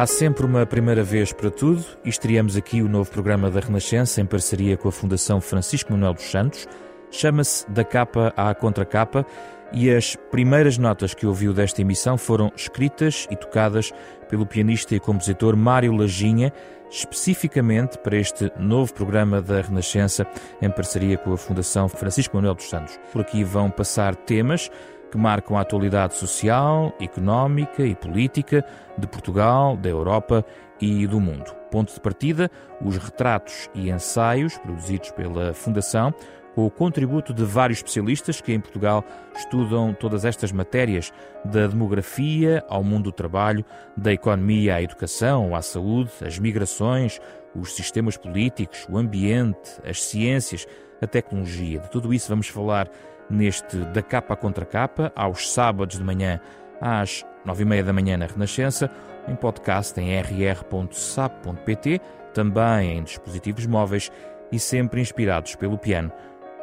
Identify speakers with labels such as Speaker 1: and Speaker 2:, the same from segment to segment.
Speaker 1: Há sempre uma primeira vez para tudo e estreamos aqui o novo programa da Renascença em parceria com a Fundação Francisco Manuel dos Santos. Chama-se Da Capa à Contracapa e as primeiras notas que ouviu desta emissão foram escritas e tocadas pelo pianista e compositor Mário Lajinha, especificamente para este novo programa da Renascença em parceria com a Fundação Francisco Manuel dos Santos. Por aqui vão passar temas que marcam a atualidade social, económica e política de Portugal, da Europa e do mundo. Ponto de partida, os retratos e ensaios produzidos pela Fundação, com o contributo de vários especialistas que em Portugal estudam todas estas matérias, da demografia ao mundo do trabalho, da economia à educação, à saúde, as migrações, os sistemas políticos, o ambiente, as ciências, a tecnologia. De tudo isso vamos falar neste Da Capa Contra Capa, aos sábados de manhã, às nove e meia da manhã na Renascença, em podcast em rr.sap.pt, também em dispositivos móveis e sempre inspirados pelo piano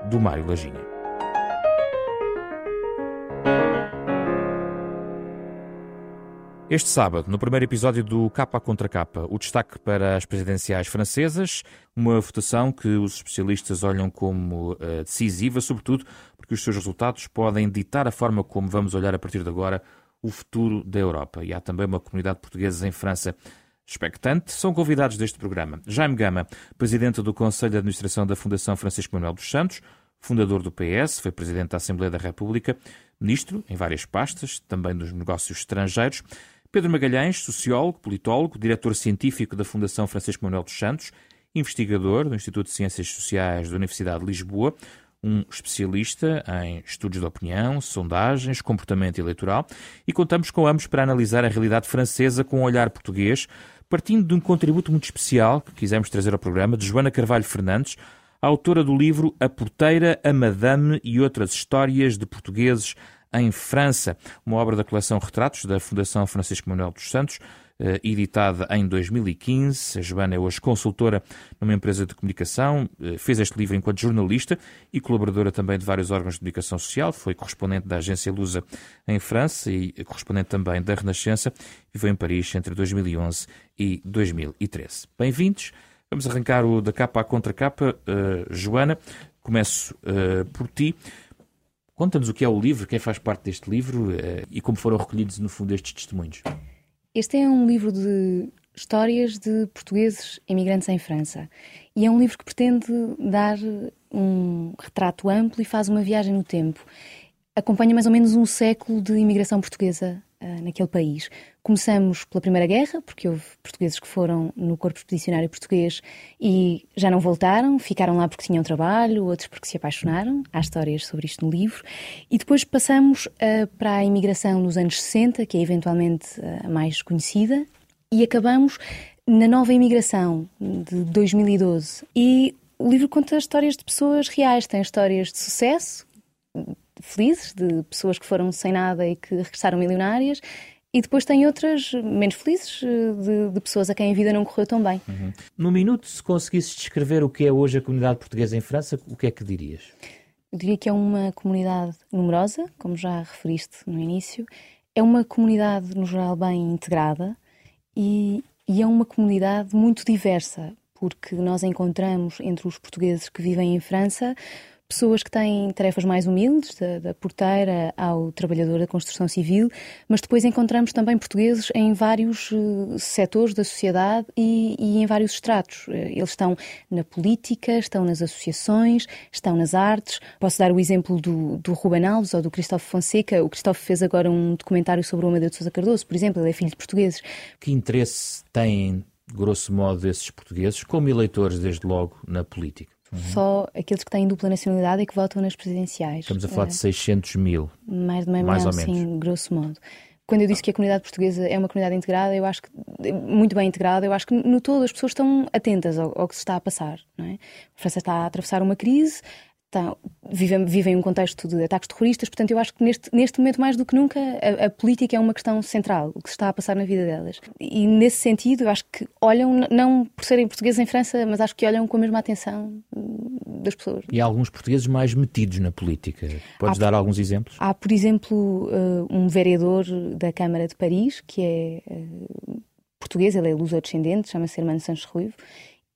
Speaker 1: do Mário Lajinha. Este sábado, no primeiro episódio do Capa contra Capa, o destaque para as presidenciais francesas, uma votação que os especialistas olham como uh, decisiva, sobretudo porque os seus resultados podem ditar a forma como vamos olhar a partir de agora o futuro da Europa. E há também uma comunidade portuguesa em França expectante. São convidados deste programa Jaime Gama, presidente do Conselho de Administração da Fundação Francisco Manuel dos Santos, fundador do PS, foi presidente da Assembleia da República, ministro em várias pastas, também dos negócios estrangeiros. Pedro Magalhães, sociólogo, politólogo, diretor científico da Fundação Francisco Manuel dos Santos, investigador do Instituto de Ciências Sociais da Universidade de Lisboa, um especialista em estudos de opinião, sondagens, comportamento eleitoral e contamos com ambos para analisar a realidade francesa com um olhar português, partindo de um contributo muito especial que quisemos trazer ao programa de Joana Carvalho Fernandes, autora do livro A Porteira, a Madame e outras histórias de portugueses em França, uma obra da coleção Retratos da Fundação Francisco Manuel dos Santos, eh, editada em 2015. A Joana é hoje consultora numa empresa de comunicação, eh, fez este livro enquanto jornalista e colaboradora também de vários órgãos de comunicação social, foi correspondente da agência Lusa em França e correspondente também da Renascença, viveu em Paris entre 2011 e 2013. Bem-vindos. Vamos arrancar o da capa à contra capa. Uh, Joana, começo uh, por ti. Conta-nos o que é o livro, quem faz parte deste livro eh, e como foram recolhidos, no fundo, estes testemunhos.
Speaker 2: Este é um livro de histórias de portugueses imigrantes em França. E é um livro que pretende dar um retrato amplo e faz uma viagem no tempo. Acompanha mais ou menos um século de imigração portuguesa uh, naquele país. Começamos pela Primeira Guerra, porque houve portugueses que foram no Corpo Expedicionário Português e já não voltaram, ficaram lá porque tinham trabalho, outros porque se apaixonaram. Há histórias sobre isto no livro. E depois passamos uh, para a imigração nos anos 60, que é eventualmente a mais conhecida, e acabamos na nova imigração de 2012. E o livro conta histórias de pessoas reais, tem histórias de sucesso, felizes, de pessoas que foram sem nada e que regressaram milionárias, e depois tem outras menos felizes, eh, de, de, pessoas a quem a vida não correu tão bem.
Speaker 1: Uhum. No minuto, se conseguisses descrever o que é hoje a comunidade portuguesa em França, o que é que dirias?
Speaker 2: Eu diria que é uma comunidade numerosa, como já referiste no início. É uma comunidade, no geral, bem integrada e, e é uma comunidade muito diversa, porque nós encontramos entre os portugueses que vivem em França pessoas que têm tarefas mais humildes, da, da, porteira ao trabalhador da construção civil, mas depois encontramos também portugueses em vários uh, setores da sociedade e, e, em vários estratos. Uh, eles estão na política, estão nas associações, estão nas artes. Posso dar o exemplo do, do Ruben Alves ou do Cristóvão Fonseca. O Cristóvão fez agora um documentário sobre o Amadeu de Sousa Cardoso, por exemplo, ele é filho de portugueses.
Speaker 1: Que interesse têm, grosso modo, esses portugueses, como eleitores, desde logo, na política?
Speaker 2: Uhum. Só aqueles que têm dupla nacionalidade é que votam nas presidenciais.
Speaker 1: Estamos a falar é. de 600 mil.
Speaker 2: Mais de meio mais milhão, ou menos. sim, grosso modo. Quando eu disse que a comunidade portuguesa é uma comunidade integrada, eu acho que muito bem integrada, eu acho que no todo as pessoas estão atentas ao, ao que se está a passar. Não é? A França está a atravessar uma crise, tá, vivem, vivem um contexto de ataques terroristas, portanto, eu acho que neste, neste momento, mais do que nunca, a, a, política é uma questão central, o que se está a passar na vida delas. E nesse sentido, eu acho que olham, não por serem portugueses em França, mas acho que olham com a mesma atenção das pessoas.
Speaker 1: E há alguns portugueses mais metidos na política. Podes há, dar alguns exemplos?
Speaker 2: Há, por exemplo, uh, um vereador da Câmara de Paris, que é. Uh, português, ele é luso-descendente, chama-se Hermano Sanches Ruivo,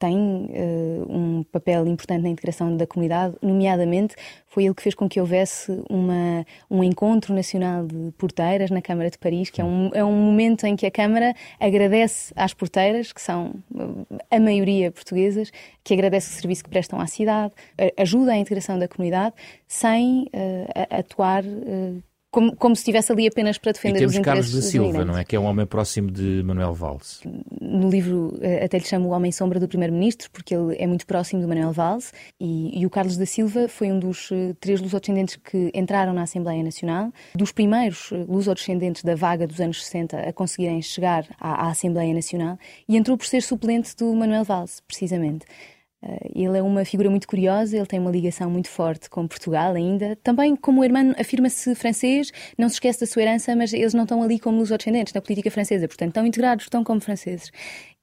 Speaker 2: tem uh, um papel importante na integração da comunidade, nomeadamente foi ele que fez com que houvesse uma, um encontro nacional de porteiras na Câmara de Paris, que é um, é um momento em que a Câmara agradece às porteiras, que são a maioria portuguesas, que agradece o serviço que prestam à cidade, ajuda à integração da comunidade, sem uh, atuar uh, como, como se estivesse ali apenas para defender
Speaker 1: e temos
Speaker 2: os interesses
Speaker 1: Carlos da Silva, não é? Que é um homem próximo de Manuel Valls.
Speaker 2: No livro eh, até lhe chamo o Homem Sombra do Primeiro-Ministro, porque ele é muito próximo do Manuel Valls, e, e o Carlos da Silva foi um dos uh, três lusodescendentes que entraram na Assembleia Nacional, dos primeiros uh, lusodescendentes da vaga dos anos 60 a conseguirem chegar à, à Assembleia Nacional, e entrou por ser suplente do Manuel Valls, precisamente. Uh, ele é uma figura muito curiosa, ele tem uma ligação muito forte com Portugal ainda. Também, como o irmão afirma-se francês, não se esquece da sua herança, mas eles não estão ali como os descendentes na política francesa, portanto, estão integrados, estão como franceses.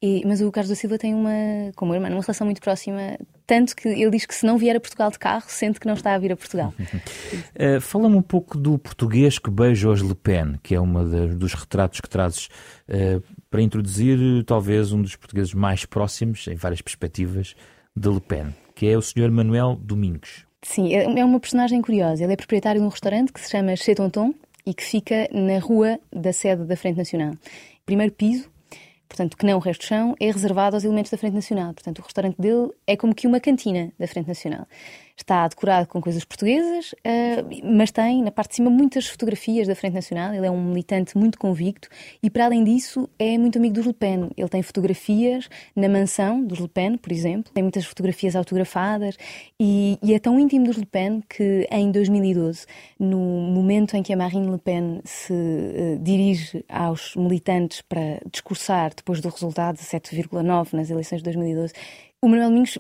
Speaker 2: E, mas o Carlos da Silva tem uma, como o irmão, uma relação muito próxima, tanto que ele diz que se não vier a Portugal de carro, sente que não está a vir a Portugal.
Speaker 1: uh, Fala-me um pouco do português que beija os Le Pen, que é um dos retratos que trazes uh, para introduzir talvez um dos portugueses mais próximos, em várias perspectivas, de Le Pen, que é o Sr. Manuel Domingos.
Speaker 2: Sim, é, é uma personagem curiosa. Ele é proprietário de um restaurante que se chama Chez Tonton e que fica na rua da sede da Frente Nacional. Primeiro piso, portanto, que não o resto do chão, é reservado aos elementos da Frente Nacional. Portanto, o restaurante dele é como que uma cantina da Frente Nacional. Está decorado com coisas portuguesas, uh, mas tem na parte de cima muitas fotografias da Frente Nacional. Ele é um militante muito convicto e, para além disso, é muito amigo dos Le Pen. Ele tem fotografias na mansão dos Le Pen, por exemplo. Tem muitas fotografias autografadas e, e é tão íntimo dos Le Pen que, em 2012, no momento em que a Marine Le Pen se uh, dirige aos militantes para discursar depois do resultado de 7,9 nas eleições de 2012, o Manuel Domingos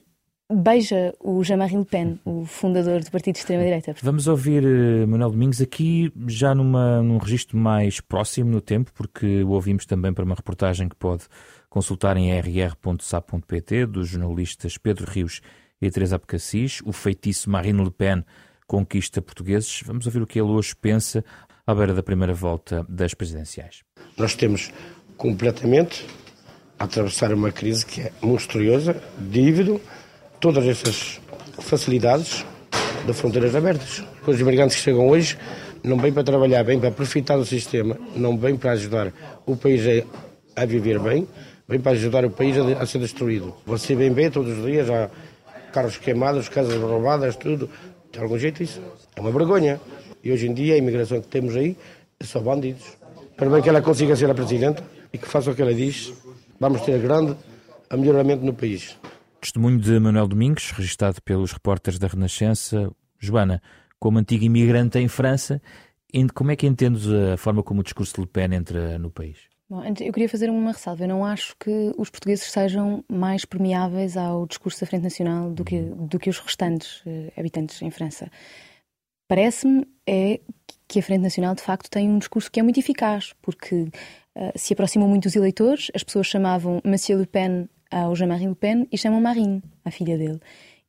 Speaker 2: beija o Jean-Marie Le Pen, o fundador do partido de extrema-direita.
Speaker 1: Vamos ouvir uh, Manuel Domingos aqui já numa, num registro mais próximo no tempo, porque o ouvimos também para uma reportagem que pode consultar em rr.sa.pt dos jornalistas Pedro Rios e Teresa Abcacis, o feitiço Marine Le Pen conquista portugueses. Vamos ouvir o que ele hoje pensa à beira da primeira volta das presidenciais.
Speaker 3: Nós temos completamente a atravessar uma crise que é monstruosa, dívida, todas essas facilidades de fronteiras abertas. Os imigrantes que chegam hoje não vêm para trabalhar, vêm para aproveitar do sistema, não vêm para ajudar o país a, viver bem, vêm para ajudar o país a, ser destruído. Você vem bem todos os dias, há carros queimados, casas roubadas, tudo. De algum jeito isso é uma vergonha. E hoje em dia a imigração que temos aí é só bandidos. Para bem que ela consiga ser a Presidenta e que faça o que ela diz, vamos ter grande melhoramento no país.
Speaker 1: Testemunho de Manuel Domingos, registado pelos repórteres da Renascença. Joana, como antiga imigrante em França, como é que entendes a forma como o discurso de Le Pen entra no país?
Speaker 2: Bom, eu queria fazer uma ressalva. Eu não acho que os portugueses sejam mais permeáveis ao discurso da Frente Nacional do que, do que os restantes uh, habitantes em França. Parece-me é que a Frente Nacional, de facto, tem um discurso que é muito eficaz, porque uh, se aproximam muito dos eleitores, as pessoas chamavam Monsieur Le Pen ao Jean-Marie Le Pen e chamam Marine, a filha dele.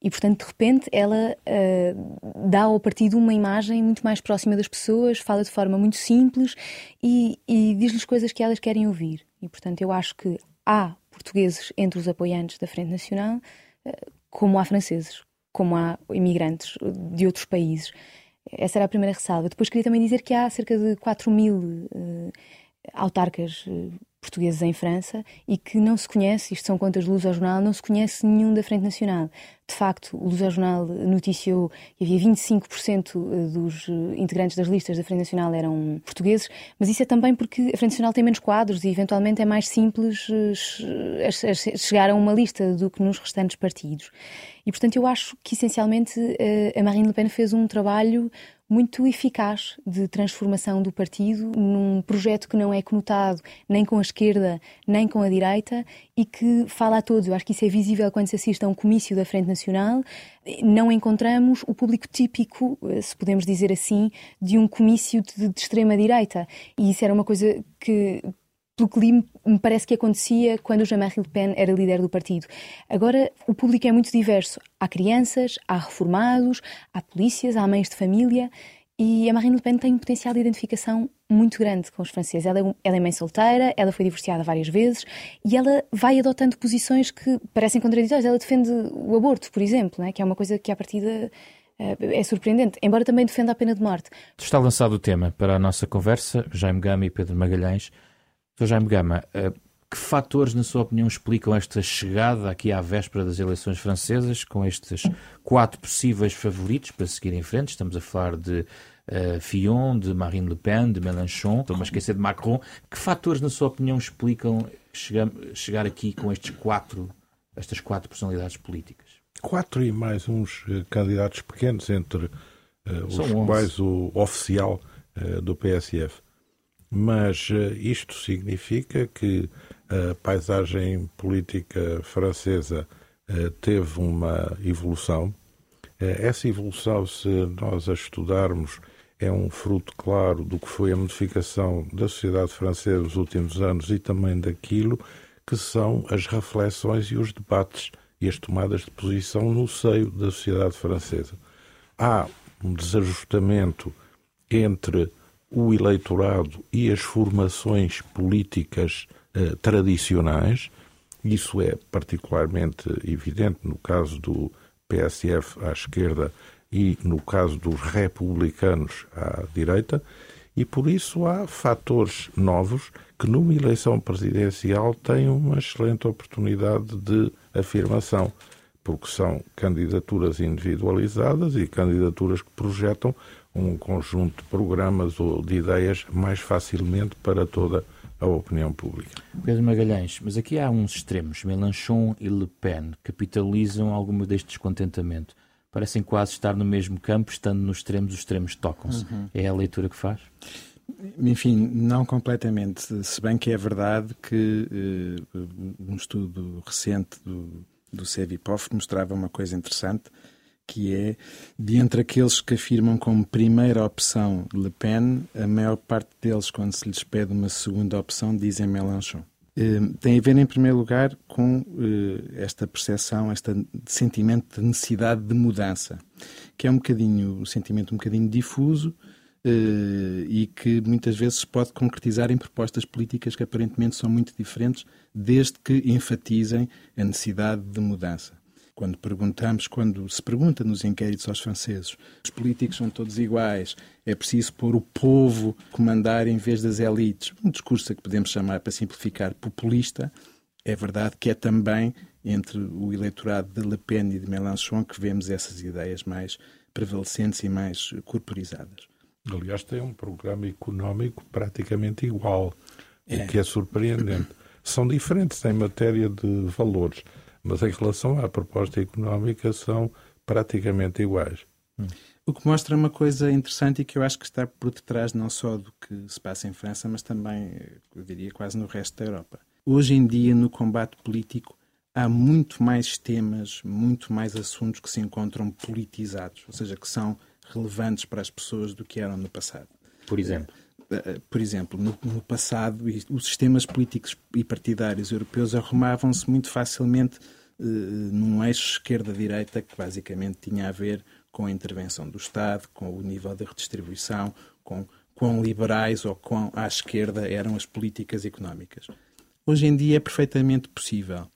Speaker 2: E, portanto, de repente, ela uh, dá ao partido uma imagem muito mais próxima das pessoas, fala de forma muito simples e, e diz-lhes coisas que elas querem ouvir. E, portanto, eu acho que há portugueses entre os apoiantes da Frente Nacional, uh, como há franceses, como há imigrantes de outros países. Essa era a primeira ressalva. Depois queria também dizer que há cerca de 4 mil uh, autarcas portugueses em França e que não se conhece, isto são contas do Luz ao Jornal, não se conhece nenhum da Frente Nacional. De facto, o Luz ao Jornal noticiou que havia 25% eh, dos eh, integrantes das listas da Frente Nacional eram portugueses, mas isso é também porque a Frente Nacional tem menos quadros e eventualmente é mais simples eh, chegar a uma lista do que nos restantes partidos. E portanto eu acho que essencialmente a Marine Le Pen fez um trabalho muito eficaz de transformação do partido num projeto que não é conotado nem com a esquerda nem com a direita e que fala a todos. Eu acho que isso é visível quando se assiste a um comício da Frente Nacional. Não encontramos o público típico, eh, se podemos dizer assim, de um comício de, de extrema-direita. E isso era uma coisa que, pelo que me parece que acontecia quando o Jean-Marie Le Pen era líder do partido. Agora, o público é muito diverso. Há crianças, há reformados, há polícias, há mães de família E a Marine Le Pen tem um potencial de identificação muito grande com os franceses. Ela é, ela é mãe solteira, ela foi divorciada várias vezes e ela vai adotando posições que parecem contraditórias. Ela defende o aborto, por exemplo, né? que é uma coisa que, à partida, eh, é surpreendente, embora também defenda a pena de morte.
Speaker 1: Está lançado o tema para a nossa conversa, Jaime Gama e Pedro Magalhães. Sr. Jaime Gama, eh, que fatores, na sua opinião, explicam esta chegada aqui à véspera das eleições francesas, com estes quatro possíveis favoritos para seguir em frente? Estamos a falar de uh, Fillon, de Marine Le Pen, de Mélenchon, estou a esquecer de Macron. Que fatores, na sua opinião, explicam chegar, chegar aqui com estes quatro, estas quatro personalidades políticas?
Speaker 4: Quatro e mais uns uh, candidatos pequenos, entre uh, os quais o oficial do PSF. Mas isto significa que a paisagem política francesa eh, teve uma evolução. Eh, essa evolução, se nós a estudarmos, é um fruto claro do que foi a modificação da sociedade francesa nos últimos anos e também daquilo que são as reflexões e os debates e as tomadas de posição no seio da sociedade francesa. Há um desajustamento entre o eleitorado e as formações políticas eh, tradicionais. Isso é particularmente evidente no caso do PSF à esquerda e no caso dos republicanos à direita, e por isso há fatores novos que numa eleição presidencial têm uma excelente oportunidade de afirmação, porque são candidaturas individualizadas e candidaturas que projetam um conjunto de programas ou de ideias mais facilmente para toda a a opinião pública.
Speaker 1: Pedro Magalhães, mas aqui há uns extremos. Mélenchon e Le Pen capitalizam algum deste descontentamento. Parecem quase estar no mesmo campo, estando nos extremos, os extremos tocam-se. Uhum. É a leitura que faz?
Speaker 5: Enfim, não completamente. Se bem que é verdade que uh, um estudo recente do, do CEVIPOF mostrava uma coisa interessante, que é, de entre aqueles que afirmam como primeira opção Le Pen, a maior parte deles, quando se lhes pede uma segunda opção, dizem Mélenchon. Eh, tem a ver, em primeiro lugar, com eh, esta percepção, este sentimento de necessidade de mudança, que é um bocadinho, um sentimento um bocadinho difuso eh, e que muitas vezes pode concretizar em propostas políticas que aparentemente são muito diferentes, desde que enfatizem a necessidade de mudança. Quando perguntamos, quando se pergunta nos inquéritos aos franceses, os políticos são todos iguais, é preciso pôr o povo comandar em vez das elites. Um discurso que podemos chamar, para simplificar, populista. É verdade que é também entre o eleitorado de Le Pen e de Mélenchon que vemos essas ideias mais prevalecentes e mais corporizadas.
Speaker 4: Aliás, tem um programa económico praticamente igual, é. o que é surpreendente. São diferentes em matéria de valores mas em relação à proposta económica são praticamente iguais.
Speaker 5: O que mostra uma coisa interessante e que eu acho que está por detrás não só do que se passa em França, mas também, eu diria, quase no resto da Europa. Hoje em dia, no combate político, há muito mais temas, muito mais assuntos que se encontram politizados, ou seja, que são relevantes para as pessoas do que eram no passado.
Speaker 1: Por exemplo?
Speaker 5: Por exemplo, no, no passado, os sistemas políticos e partidários europeus arrumavam-se muito facilmente uh, num eixo esquerda-direita que basicamente tinha a ver com a intervenção do Estado, com o nível de redistribuição, com quão liberais ou quão à esquerda eram as políticas económicas. Hoje em dia é perfeitamente possível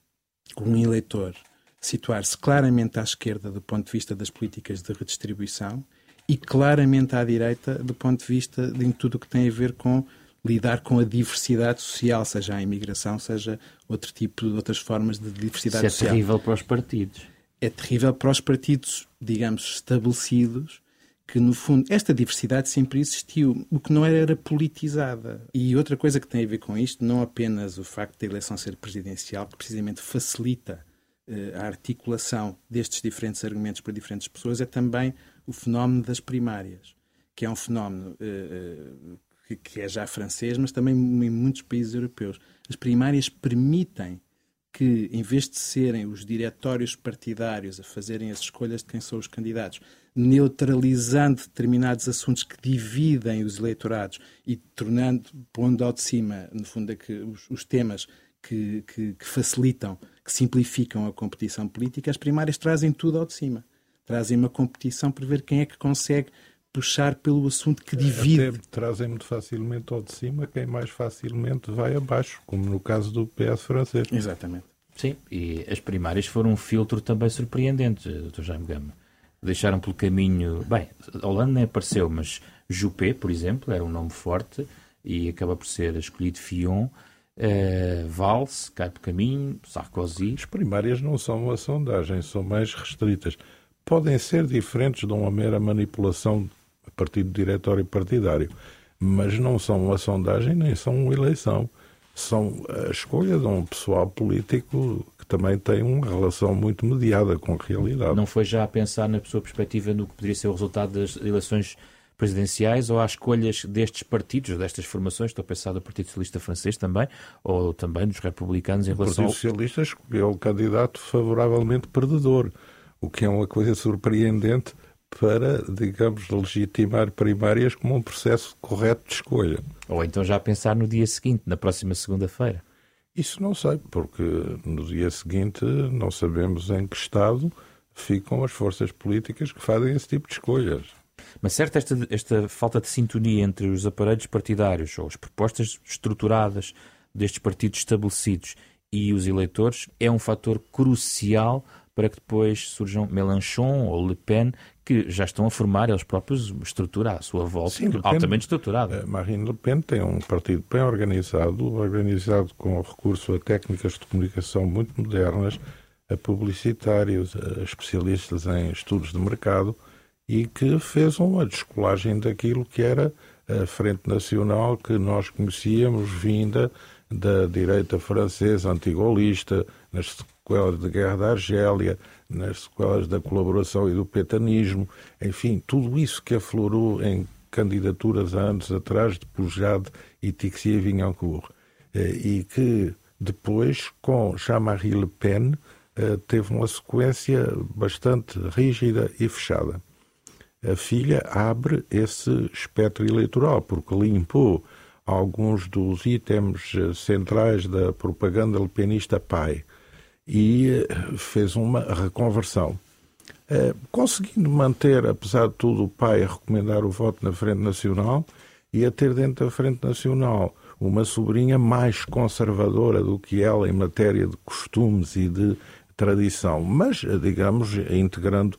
Speaker 5: um eleitor situar-se claramente à esquerda do ponto de vista das políticas de redistribuição e claramente à direita do ponto de vista de tudo o que tem a ver com lidar com a diversidade social, seja a imigração, seja outro tipo de outras formas de diversidade
Speaker 1: Isso é social. é terrível para os partidos.
Speaker 5: É terrível para os partidos, digamos, estabelecidos, que no fundo esta diversidade sempre existiu, o que não era, era politizada. E outra coisa que tem a ver com isto, não apenas o facto da eleição ser presidencial, que precisamente facilita uh, a articulação destes diferentes argumentos para diferentes pessoas, é também o fenómeno das primárias, que é um fenómeno uh, que, que, é já francês, mas também em muitos países europeus. As primárias permitem que, em vez de serem os diretórios partidários a fazerem as escolhas de quem são os candidatos, neutralizando determinados assuntos que dividem os eleitorados e tornando, pondo ao de cima, no fundo, é que os, os temas que, que, que facilitam, que simplificam a competição política, as primárias trazem tudo ao de cima trazem uma competição para ver quem é que consegue puxar pelo assunto que divide.
Speaker 4: Até trazem muito facilmente ao de cima quem mais facilmente vai abaixo, como no caso do PS francês.
Speaker 5: Exatamente.
Speaker 1: Sim, e as primárias foram um filtro também surpreendente, Dr. Jaime Gama. Deixaram pelo caminho. Bem, Hollande nem apareceu, mas Juppé, por exemplo, era um nome forte e acaba por ser escolhido Fillon. Uh, Valls cai pelo caminho, Sarkozy.
Speaker 4: As primárias não são uma sondagem, são mais restritas. Podem ser diferentes de uma mera manipulação a partir do diretório partidário, mas não são uma sondagem nem são uma eleição são a escolha de um pessoal político que também tem uma relação muito mediada com a realidade.
Speaker 1: Não foi já a pensar na sua perspectiva no que poderia ser o resultado das eleições presidenciais ou há escolhas destes partidos, destas formações, estou a pensar do Partido Socialista Francês também, ou também dos republicanos em relação
Speaker 4: ao... O Partido Socialista escolheu o candidato favoravelmente perdedor, o que é uma coisa surpreendente para, digamos, legitimar primárias como um processo correto de escolha.
Speaker 1: Ou então já pensar no dia seguinte, na próxima segunda-feira.
Speaker 4: Isso não sei, porque no dia seguinte não sabemos em que estado ficam as forças políticas que fazem esse tipo de escolhas.
Speaker 1: Mas certo, esta, esta falta de sintonia entre os aparelhos partidários ou as propostas estruturadas destes partidos estabelecidos e os eleitores é um fator crucial para que depois surjam Mélenchon ou Le Pen, que já estão a formar eles próprios estrutura à sua volta, Sim, altamente estruturada.
Speaker 4: Eh, Marine Le Pen tem um partido bem organizado, organizado com recurso a técnicas de comunicação muito modernas, a publicitários, a especialistas em estudos de mercado e que fez uma descolagem daquilo que era a Frente Nacional que nós conhecíamos vinda da direita francesa antigolista, nas sequelas da Guerra da Argélia, nas sequelas da colaboração e do petanismo, enfim, tudo isso que aflorou em candidaturas há anos atrás de Pujade e Tixier Vignancourt, eh, e que depois, com Jean-Marie Le Pen, eh, teve uma sequência bastante rígida e fechada. A filha abre esse espectro eleitoral, porque limpou alguns dos itens eh, centrais da propaganda lepenista pai e eh, fez uma reconversão. Eh, conseguindo manter, apesar de tudo, o pai a recomendar o voto na Frente Nacional e a ter dentro da Frente Nacional uma sobrinha mais conservadora do que ela em matéria de costumes e de tradição, mas, digamos, integrando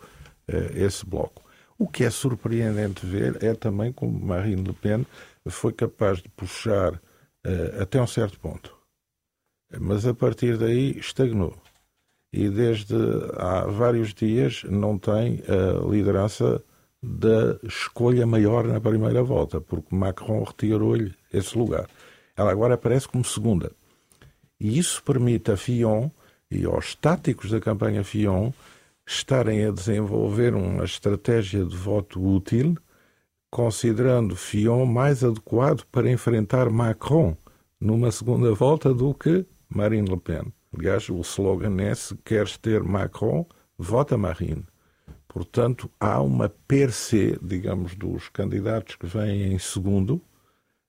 Speaker 4: esse bloco. O que é surpreendente ver é também como Marine Le Pen foi capaz de puxar até um certo ponto. Mas a partir daí estagnou. E desde há vários dias não tem a liderança da escolha maior na primeira volta, porque Macron retirou-lhe esse lugar. Ela agora aparece como segunda. E isso permite a Fillon e aos táticos da campanha Fillon estarem a desenvolver uma estratégia de voto útil considerando Fillon mais adequado para enfrentar Macron numa segunda volta do que Marine Le Pen. Aliás, o slogan é: se queres ter Macron, vota Marine. Portanto, há uma per se, digamos, dos candidatos que vêm em segundo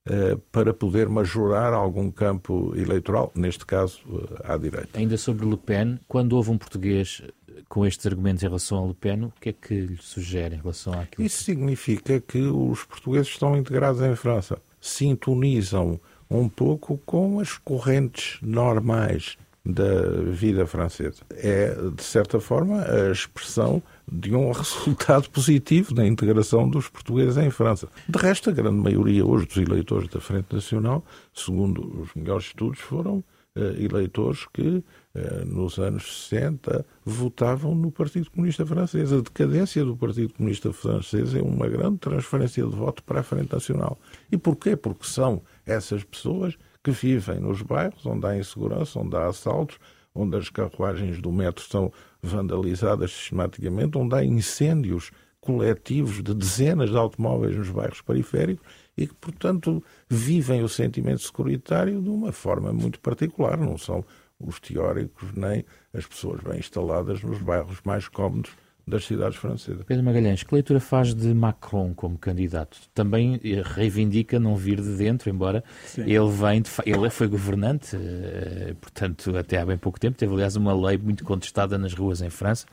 Speaker 4: eh, para poder majorar algum campo eleitoral, neste caso eh, à direita.
Speaker 1: Ainda sobre Le Pen, quando houve um português com estes argumentos em relação a Le Pen, o que é que lhe sugere em relação àquilo?
Speaker 4: Isso significa que os portugueses estão integrados em França, sintonizam um pouco com as correntes normais da vida francesa. É, de certa forma, a expressão de um resultado positivo da integração dos portugueses em França. De resto, a grande maioria hoje dos eleitores da Frente Nacional, segundo os melhores estudos, foram uh, eleitores que eh, nos anos 60, votavam no Partido Comunista Francês. A decadência do Partido Comunista Francês é uma grande transferência de voto para a Frente Nacional. E porquê? Porque são essas pessoas que vivem nos bairros onde há insegurança, onde há assaltos, onde as carruagens do metro são vandalizadas sistematicamente, onde há incêndios coletivos de dezenas de automóveis nos bairros periféricos e que, portanto, vivem o sentimento securitário de uma forma muito particular. Não são os teóricos nem as pessoas bem instaladas nos bairros mais cómodos das cidades francesas.
Speaker 1: Pedro Magalhães, que leitura faz de Macron como candidato? Também reivindica não vir de dentro, embora Sim. ele vem de, ele foi governante, eh, portanto até há bem pouco tempo teve aliás uma lei muito contestada nas ruas em França.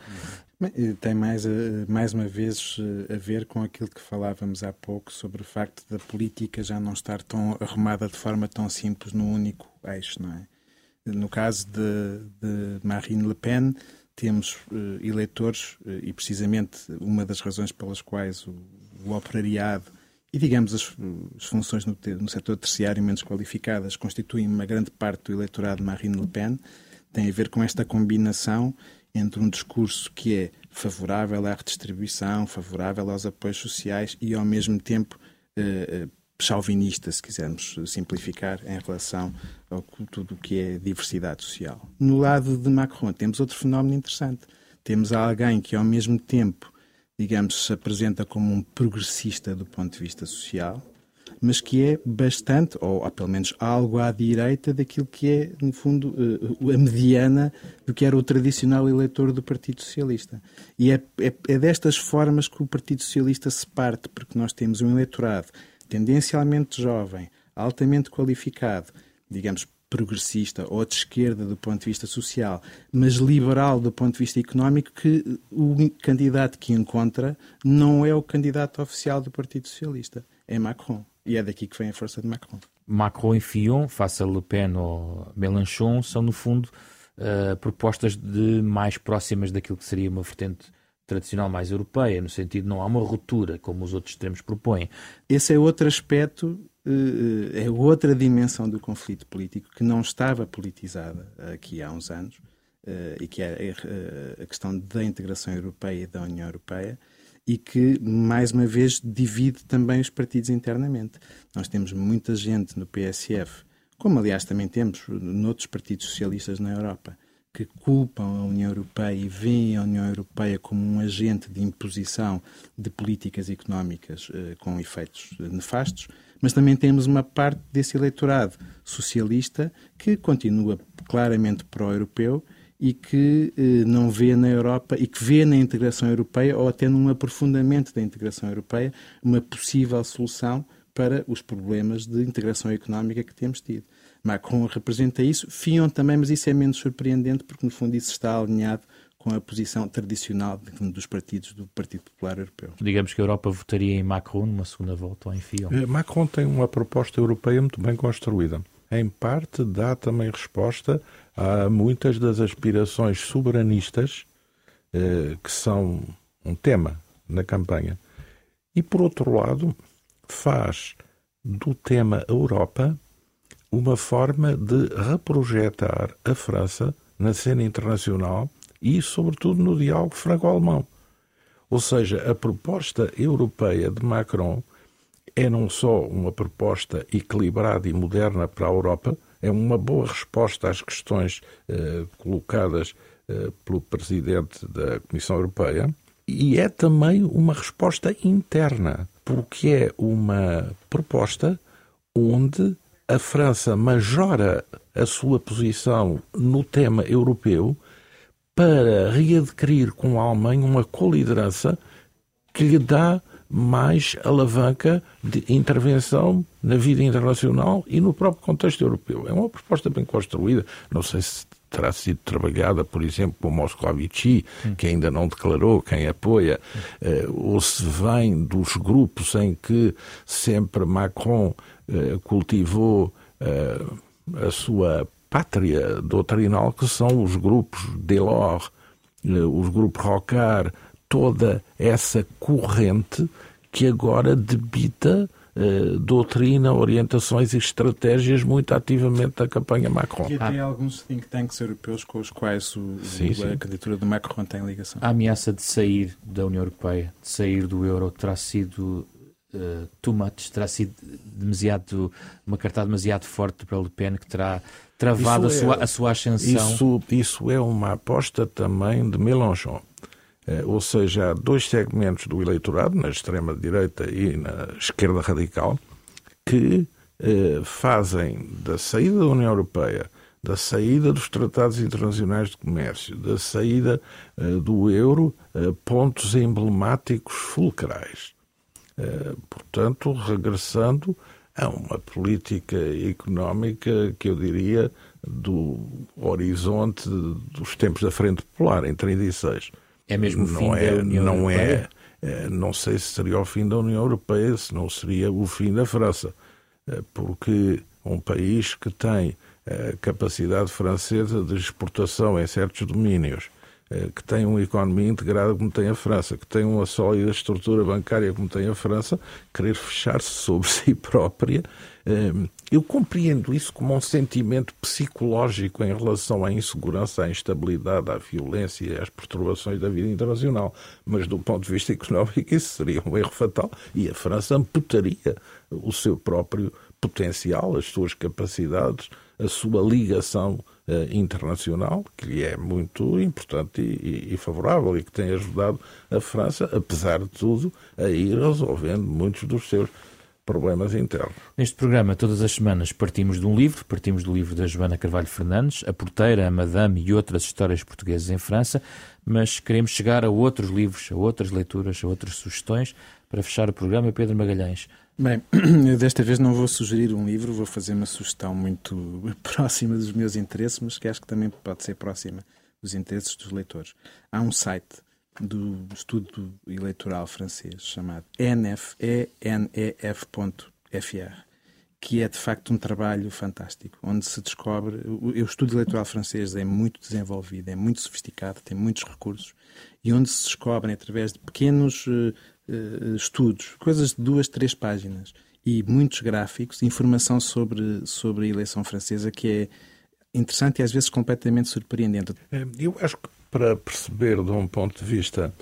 Speaker 5: Tem mais, mais uma vez a ver com aquilo que falávamos há pouco sobre o facto da política já não estar tão arrumada de forma tão simples num único eixo, não é? No caso de, de Marine Le Pen, temos uh, eleitores, uh, e precisamente uma das razões pelas quais o, o operariado e, digamos, as, as funções no, no, setor terciário menos qualificadas constituem uma grande parte do eleitorado de Marine Le Pen, tem a ver com esta combinação entre um discurso que é favorável à redistribuição, favorável aos apoios sociais e, ao mesmo tempo, eh, chauvinista, se quisermos simplificar, em relação a tudo o que é diversidade social. No lado de Macron, temos outro fenómeno interessante. Temos alguém que, ao mesmo tempo, digamos, se apresenta como um progressista do ponto de vista social, mas que é bastante, ou, ou, pelo menos algo à direita daquilo que é, no fundo, eh, a mediana do que era o tradicional eleitor do Partido Socialista. E é, é, é destas formas que o Partido Socialista se parte, porque nós temos um eleitorado tendencialmente jovem, altamente qualificado, digamos, progressista ou de esquerda do ponto de vista social, mas liberal do ponto de vista económico, que o candidato que encontra não é o candidato oficial do Partido Socialista, é Macron. E é daqui que vem a força de Macron.
Speaker 1: Macron e Fillon, face a Le Pen ou Mélenchon, são no fundo uh, propostas de mais próximas daquilo que seria uma vertente tradicional mais europeia, no sentido não há uma ruptura, como os outros extremos propõem.
Speaker 5: Esse é outro aspecto, eh, é outra dimensão do conflito político que não estava politizada aqui há uns anos, eh, e que é eh, a questão da integração europeia e da União Europeia, e que, mais uma vez, divide também os partidos internamente. Nós temos muita gente no PSF, como aliás também temos noutros partidos socialistas na Europa, que culpam a União Europeia e veem a União Europeia como um agente de imposição de políticas económicas eh, com efeitos nefastos, mas também temos uma parte desse eleitorado socialista que continua claramente pró-europeu e que eh, não vê na Europa e que vê na integração europeia ou até num aprofundamento da integração europeia uma possível solução para os problemas de integração económica que temos tido. Macron representa isso, Fion também, mas isso é menos surpreendente porque, no fundo, isso está alinhado com a posição tradicional dos partidos do Partido Popular Europeu.
Speaker 1: Digamos que a Europa votaria em Macron numa segunda volta ou em Fion.
Speaker 4: Eh, Macron tem uma proposta europeia muito bem construída. Em parte, dá também resposta a muitas das aspirações soberanistas eh, que são um tema na campanha. E, por outro lado, faz do tema Europa uma forma de reprojetar a França na cena internacional e, sobretudo, no diálogo franco-alemão. Ou seja, a proposta europeia de Macron é não só uma proposta equilibrada e moderna para a Europa, é uma boa resposta às questões eh, colocadas eh, pelo presidente da Comissão Europeia e é também uma resposta interna, porque é uma proposta onde a França majora a sua posição no tema europeu para readquirir com a Alemanha uma coliderança que lhe dá mais alavanca de intervenção na vida internacional e no próprio contexto europeu. É uma proposta bem construída, não sei se terá sido trabalhada, por exemplo, por Moscovici, que ainda não declarou quem apoia, eh, ou se vem dos grupos em que sempre Macron eh, cultivou eh, a sua pátria doutrinal, que são os grupos Delors, os grupos Rocard, toda essa corrente que agora debita Uh, doutrina, orientações e estratégias muito ativamente da campanha Macron.
Speaker 5: E até alguns think tanks europeus com os quais o, sim, o, sim. a candidatura de Macron tem ligação.
Speaker 1: A ameaça de sair da União Europeia, de sair do euro, terá sido uh, too much, terá sido demasiado, uma cartada demasiado forte para Le Pen que terá travado a, sua, a sua ascensão.
Speaker 4: Isso, isso é uma aposta também de Mélenchon. Uh, ou seja, há dois segmentos do eleitorado, na extrema-direita e na esquerda radical, que uh, fazem da saída da União Europeia, da saída dos tratados internacionais de comércio, da saída uh, do euro, pontos emblemáticos fulcrais. Eh, portanto, regressando a uma política económica que eu diria do horizonte dos tempos da Frente Popular, em 36.
Speaker 1: É mesmo o fim não é, da União
Speaker 4: não
Speaker 1: é, Europeia?
Speaker 4: É, não sei se seria o fim da União Europeia, se não seria o fim da França, é, porque um país que tem a capacidade francesa de exportação em certos domínios, é, que tem uma economia integrada como tem a França, que tem uma sólida estrutura bancária como tem a França, querer fechar-se sobre si própria Ehm, eu compreendo isso como um sentimento psicológico em relação à insegurança, à instabilidade, à violência e às perturbações da vida internacional. Mas, do ponto de vista económico, isso seria um erro fatal e a França amputaria o seu próprio potencial, as suas capacidades, a sua ligação internacional, que lhe é muito importante e, e, e, favorável e que tem ajudado a França, apesar de tudo, a ir resolvendo muitos dos seus problemas internos.
Speaker 1: Neste programa, todas as semanas, partimos de um livro, partimos do livro da Joana Carvalho Fernandes, A Porteira, a Madame e outras histórias portuguesas em França, mas queremos chegar a outros livros, a outras leituras, a outras sugestões. Para fechar o programa, Pedro Magalhães.
Speaker 5: Bem, eu desta vez não vou sugerir um livro, vou fazer uma sugestão muito próxima dos meus interesses, mas que acho que também pode ser próxima dos interesses dos leitores. Há um site do estudo eleitoral francês chamado ENF, ENEF.fr, que é de facto um trabalho fantástico, onde se descobre. O, o estudo eleitoral francês é muito desenvolvido, é muito sofisticado, tem muitos recursos, e onde se descobrem, através de pequenos uh, uh, estudos, coisas de duas, três páginas, e muitos gráficos, informação sobre, sobre a eleição francesa que é interessante e às vezes completamente surpreendente.
Speaker 4: É, eu acho que para perceber de um ponto de vista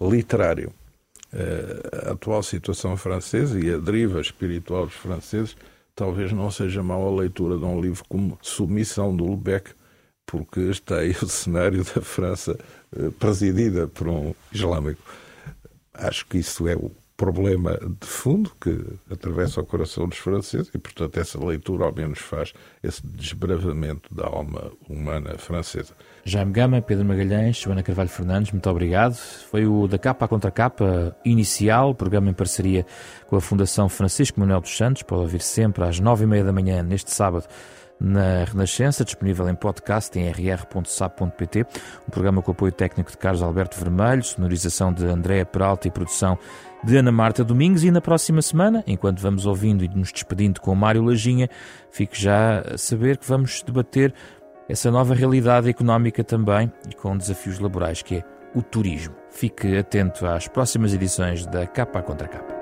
Speaker 4: uh, literário a atual situação francesa e a deriva espiritual dos franceses, talvez não seja mal a leitura de um livro como Submissão do Lubeck, porque está aí o cenário da França uh, presidida por um islâmico. Acho que isso é o problema de fundo que atravessa o coração dos franceses e, portanto, essa leitura ao menos faz esse desbravamento da alma humana francesa.
Speaker 1: Jaime Gama, Pedro Magalhães, Joana Carvalho Fernandes, muito obrigado. Foi o da capa à contra capa inicial, programa em parceria com a Fundação Francisco Manuel dos Santos. Pode ouvir sempre às nove e meia da manhã, neste sábado, na Renascença, disponível em podcast em rr.sap.pt, um programa com apoio técnico de Carlos Alberto Vermelho, sonorização de Andréa Peralta e produção de Ana Marta Domingos e na próxima semana, enquanto vamos ouvindo e nos despedindo com Mário Lajinha, fique já a saber que vamos debater essa nova realidade económica também e com desafios laborais que é o turismo. Fique atento às próximas edições da Capa Contra Capa.